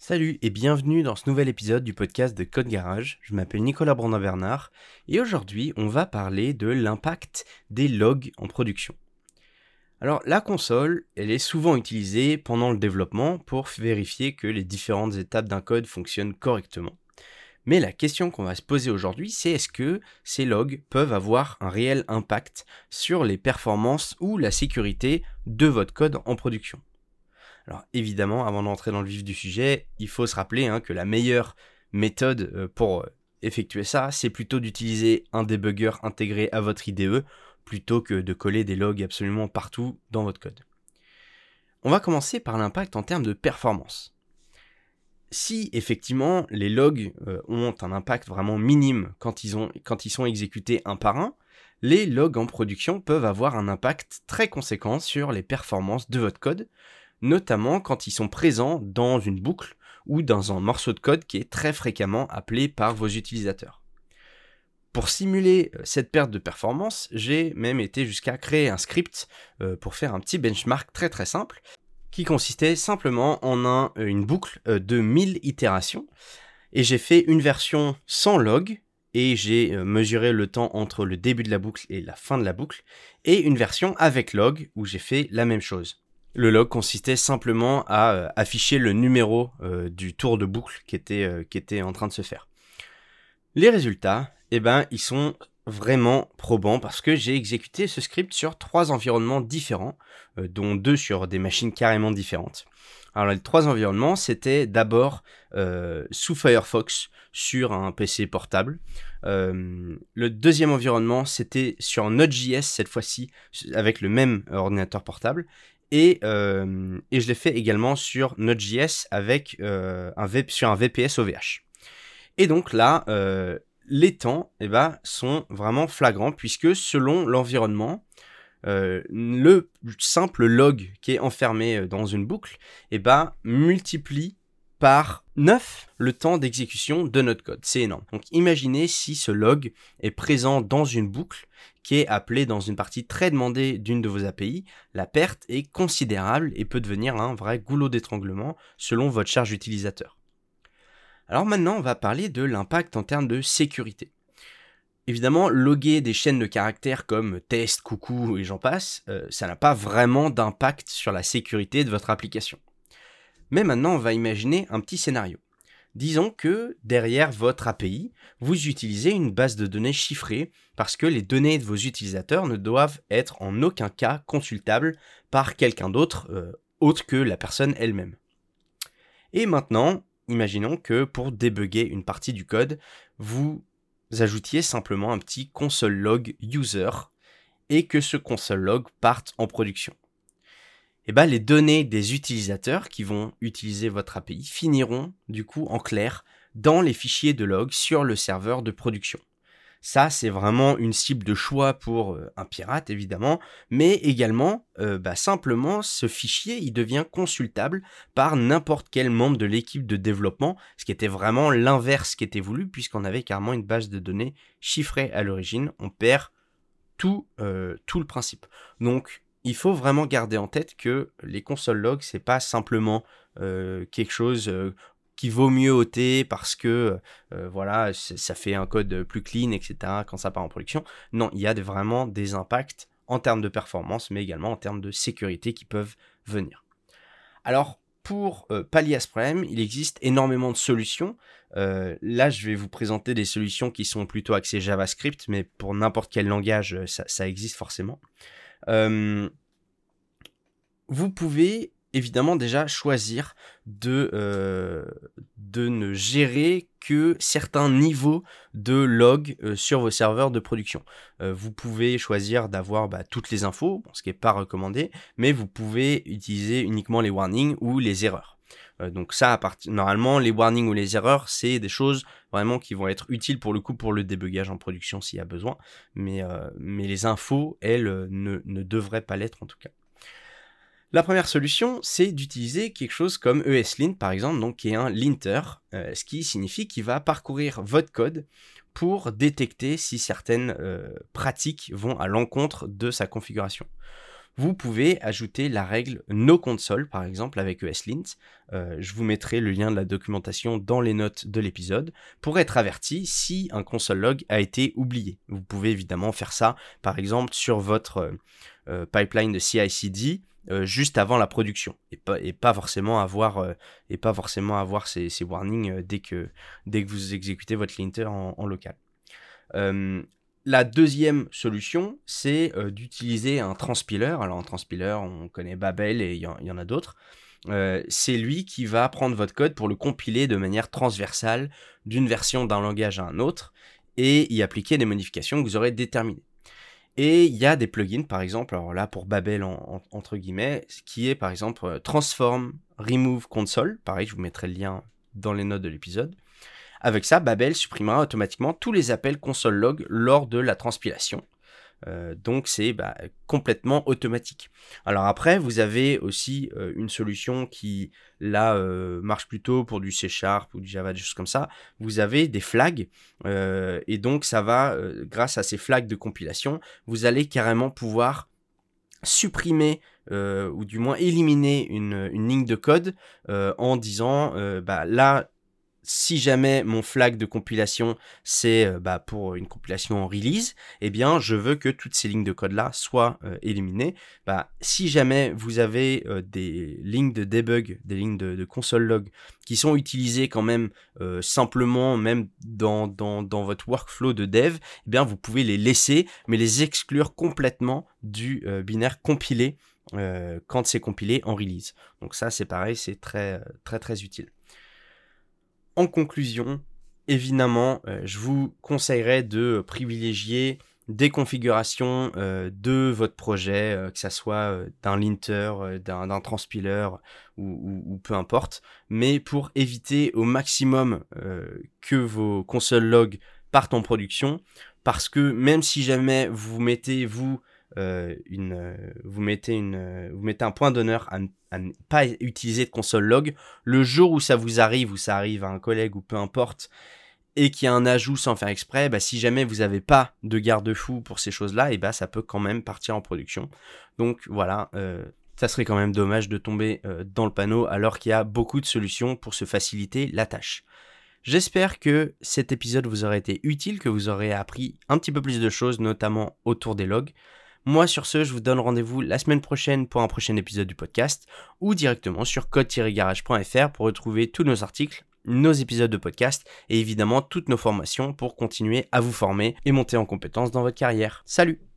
Salut et bienvenue dans ce nouvel épisode du podcast de Code Garage. Je m'appelle Nicolas Brandin-Bernard et aujourd'hui on va parler de l'impact des logs en production. Alors la console, elle est souvent utilisée pendant le développement pour vérifier que les différentes étapes d'un code fonctionnent correctement. Mais la question qu'on va se poser aujourd'hui, c'est est-ce que ces logs peuvent avoir un réel impact sur les performances ou la sécurité de votre code en production? Alors évidemment, avant d'entrer dans le vif du sujet, il faut se rappeler hein, que la meilleure méthode euh, pour euh, effectuer ça, c'est plutôt d'utiliser un debugger intégré à votre IDE plutôt que de coller des logs absolument partout dans votre code. On va commencer par l'impact en termes de performance. Si effectivement les logs euh, ont un impact vraiment minime quand ils, ont, quand ils sont exécutés un par un, les logs en production peuvent avoir un impact très conséquent sur les performances de votre code, notamment quand ils sont présents dans une boucle ou dans un morceau de code qui est très fréquemment appelé par vos utilisateurs. Pour simuler euh, cette perte de performance, j'ai même été jusqu'à créer un script euh, pour faire un petit benchmark très très simple qui consistait simplement en euh, une boucle de 1000 itérations et j'ai fait une version sans log et j'ai mesuré le temps entre le début de la boucle et la fin de la boucle et une version avec log où j'ai fait la même chose. Le log consistait simplement à euh, afficher le numéro euh, du tour de boucle qui était, euh, qui était en train de se faire. Les résultats, eh ben, ils sont vraiment probants parce que j'ai exécuté ce script sur trois environnements différents, dont deux sur des machines carrément différentes. Alors les trois environnements, c'était d'abord sous Firefox sur un PC portable. le deuxième environnement, c'était sur Node.js cette fois-ci avec le même ordinateur portable. Euh, et, je l'ai fait également sur Node.js avec euh, sur un VPS OVH. Et donc là, euh, les temps eh ben, sont vraiment flagrants puisque selon l'environnement, le simple log qui est enfermé dans une boucle eh ben, multiplie par 9 le temps d'exécution de notre code. C'est énorme. Donc imaginez si ce log est présent dans une boucle qui est appelée dans une partie très demandée d'une de vos API. La perte est considérable et peut devenir un vrai goulot d'étranglement selon votre charge utilisateur. Alors maintenant, on va parler de l'impact en termes de sécurité. Évidemment, loguer des chaînes de caractères comme test, coucou et j'en passe, euh, ça n'a pas vraiment d'impact sur la sécurité de votre application. Mais maintenant, on va imaginer un petit scénario. Disons que derrière votre API, vous utilisez une base de données chiffrée parce que les données de vos utilisateurs ne doivent être en aucun cas consultables par quelqu'un d'autre euh, autre que la personne elle-même. Et maintenant, imaginons que pour débugger une partie du code, vous ajoutiez simplement un petit console log user et que ce console log parte en production eh ben, les données des utilisateurs qui vont utiliser votre API finiront du coup en clair dans les fichiers de log sur le serveur de production. Ça, c'est vraiment une cible de choix pour euh, un pirate, évidemment, mais également, euh, bah, simplement, ce fichier, il devient consultable par n'importe quel membre de l'équipe de développement, ce qui était vraiment l'inverse qui était voulu, puisqu'on avait carrément une base de données chiffrée à l'origine. On perd tout, euh, tout le principe. Donc, il faut vraiment garder en tête que les consoles log, c'est pas simplement euh, quelque chose euh, qui vaut mieux ôter parce que euh, voilà, ça fait un code plus clean, etc. quand ça part en production. Non, il y a vraiment des impacts en termes de performance, mais également en termes de sécurité qui peuvent venir. Alors, pour pallier à ce problème, il existe énormément de solutions. là, je vais vous présenter des solutions qui sont plutôt axées JavaScript, mais pour n'importe quel langage, ça existe forcément. Euh, vous pouvez évidemment déjà choisir de, euh, de ne gérer que certains niveaux de log euh, sur vos serveurs de production. vous pouvez choisir d'avoir bah, toutes les infos, ce qui n'est pas recommandé, mais vous pouvez utiliser uniquement les warnings ou les erreurs. Euh, donc ça, normalement, les warnings ou les erreurs, c'est des choses vraiment qui vont être utiles pour le coup pour le débugage en production s'il y a besoin. Mais, euh, les infos, elles, euh, ne, ne devraient pas l'être en tout cas. La première solution, c'est d'utiliser quelque chose comme ESLint par exemple, donc qui est un linter, ce qui signifie qu'il va parcourir votre code pour détecter si certaines pratiques vont à l'encontre de sa configuration. Vous pouvez ajouter la règle no console, par exemple, avec ESLint. Euh, je vous mettrai le lien de la documentation dans les notes de l'épisode pour être averti si un console log a été oublié. Vous pouvez évidemment faire ça, par exemple, sur votre euh, euh, pipeline de CI/CD. juste avant la production et pas, forcément avoir ces, warnings dès que vous exécutez votre linter en local. La deuxième solution, c'est euh, d'utiliser un transpiler. Alors un transpiler, on connaît Babel et il y, en a d'autres. Euh, c'est lui qui va prendre votre code pour le compiler de manière transversale d'une version d'un langage à un autre et y appliquer des modifications que vous aurez déterminées. Et il y a des plugins, par exemple, alors là pour Babel entre guillemets, qui est par exemple euh, Transform Remove Console. Pareil, je vous mettrai le lien dans les notes de l'épisode. Avec ça, Babel supprimera automatiquement tous les appels console log lors de la transpilation. Euh, donc c'est bah, complètement automatique. Alors après, vous avez aussi euh, une solution qui là euh, marche plutôt pour du C Sharp ou du Java, des choses comme ça. Vous avez des flags et donc ça va, grâce à ces flags de compilation, vous allez carrément pouvoir supprimer ou du moins éliminer une, ligne de code en disant bah là si jamais mon flag de compilation c'est euh, bah, pour une compilation en release, eh bien je veux que toutes ces lignes de code là soient euh, éliminées. Bah, si jamais vous avez euh, des lignes de debug, des lignes de, console log qui sont utilisées quand même simplement, même dans, dans, dans, votre workflow de dev, eh bien vous pouvez les laisser, mais les exclure complètement du binaire compilé quand c'est compilé en release. Donc ça c'est pareil, c'est très très très utile. En conclusion, évidemment, euh, je vous conseillerais de privilégier des configurations euh, de votre projet, euh, que ce soit d'un linter, d'un transpiler ou, peu importe, mais pour éviter au maximum que vos consoles log partent en production, parce que même si jamais vous mettez vous euh, euh, vous, mettez une, euh, vous mettez un point d'honneur à, ne pas utiliser de console log. Le jour où ça vous arrive, ou ça arrive à un collègue, ou peu importe, et qu'il y a un ajout sans faire exprès, bah, si jamais vous n'avez pas de garde-fou pour ces choses-là, et bah, ça peut quand même partir en production. Donc voilà, ça serait quand même dommage de tomber dans le panneau alors qu'il y a beaucoup de solutions pour se faciliter la tâche. J'espère que cet épisode vous aura été utile, que vous aurez appris un petit peu plus de choses, notamment autour des logs. Moi, sur ce, je vous donne rendez-vous la semaine prochaine pour un prochain épisode du podcast ou directement sur code-garage.fr pour retrouver tous nos articles, nos épisodes de podcast et évidemment toutes nos formations pour continuer à vous former et monter en compétences dans votre carrière. Salut